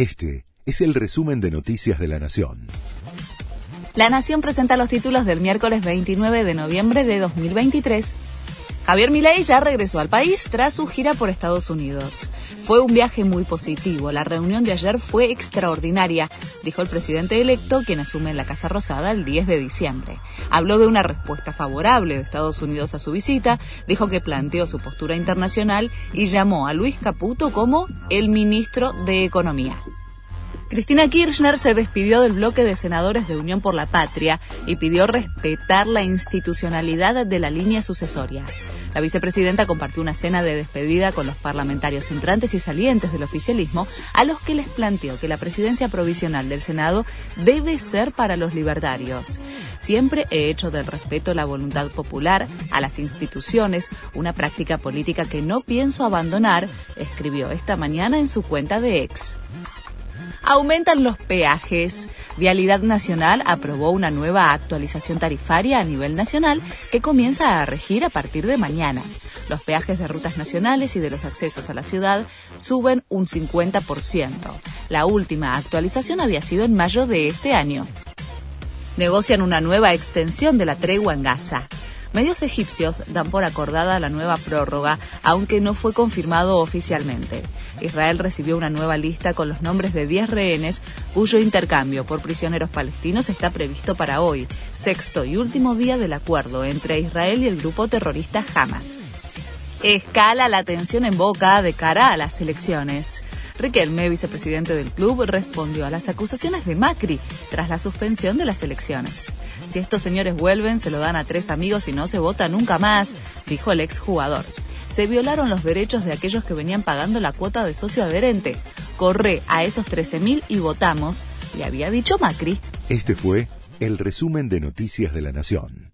Este es el resumen de Noticias de la Nación. La Nación presenta los títulos del miércoles 29 de noviembre de 2023. Javier Milei ya regresó al país tras su gira por Estados Unidos. Fue un viaje muy positivo. La reunión de ayer fue extraordinaria, dijo el presidente electo, quien asume en la Casa Rosada el 10 de diciembre. Habló de una respuesta favorable de Estados Unidos a su visita, dijo que planteó su postura internacional y llamó a Luis Caputo como el ministro de Economía. Cristina Kirchner se despidió del bloque de senadores de Unión por la Patria y pidió respetar la institucionalidad de la línea sucesoria. La vicepresidenta compartió una cena de despedida con los parlamentarios entrantes y salientes del oficialismo, a los que les planteó que la presidencia provisional del Senado debe ser para los libertarios. Siempre he hecho del respeto la voluntad popular a las instituciones, una práctica política que no pienso abandonar, escribió esta mañana en su cuenta de ex. Aumentan los peajes. Vialidad Nacional aprobó una nueva actualización tarifaria a nivel nacional que comienza a regir a partir de mañana. Los peajes de rutas nacionales y de los accesos a la ciudad suben un 50%. La última actualización había sido en mayo de este año. Negocian una nueva extensión de la tregua en Gaza. Medios egipcios dan por acordada la nueva prórroga, aunque no fue confirmado oficialmente. Israel recibió una nueva lista con los nombres de 10 rehenes cuyo intercambio por prisioneros palestinos está previsto para hoy, sexto y último día del acuerdo entre Israel y el grupo terrorista Hamas. Escala la tensión en Boca de cara a las elecciones. Riquelme, vicepresidente del club, respondió a las acusaciones de Macri tras la suspensión de las elecciones. Si estos señores vuelven, se lo dan a tres amigos y no se vota nunca más, dijo el exjugador. Se violaron los derechos de aquellos que venían pagando la cuota de socio adherente. Corre a esos 13.000 y votamos, le había dicho Macri. Este fue el resumen de Noticias de la Nación.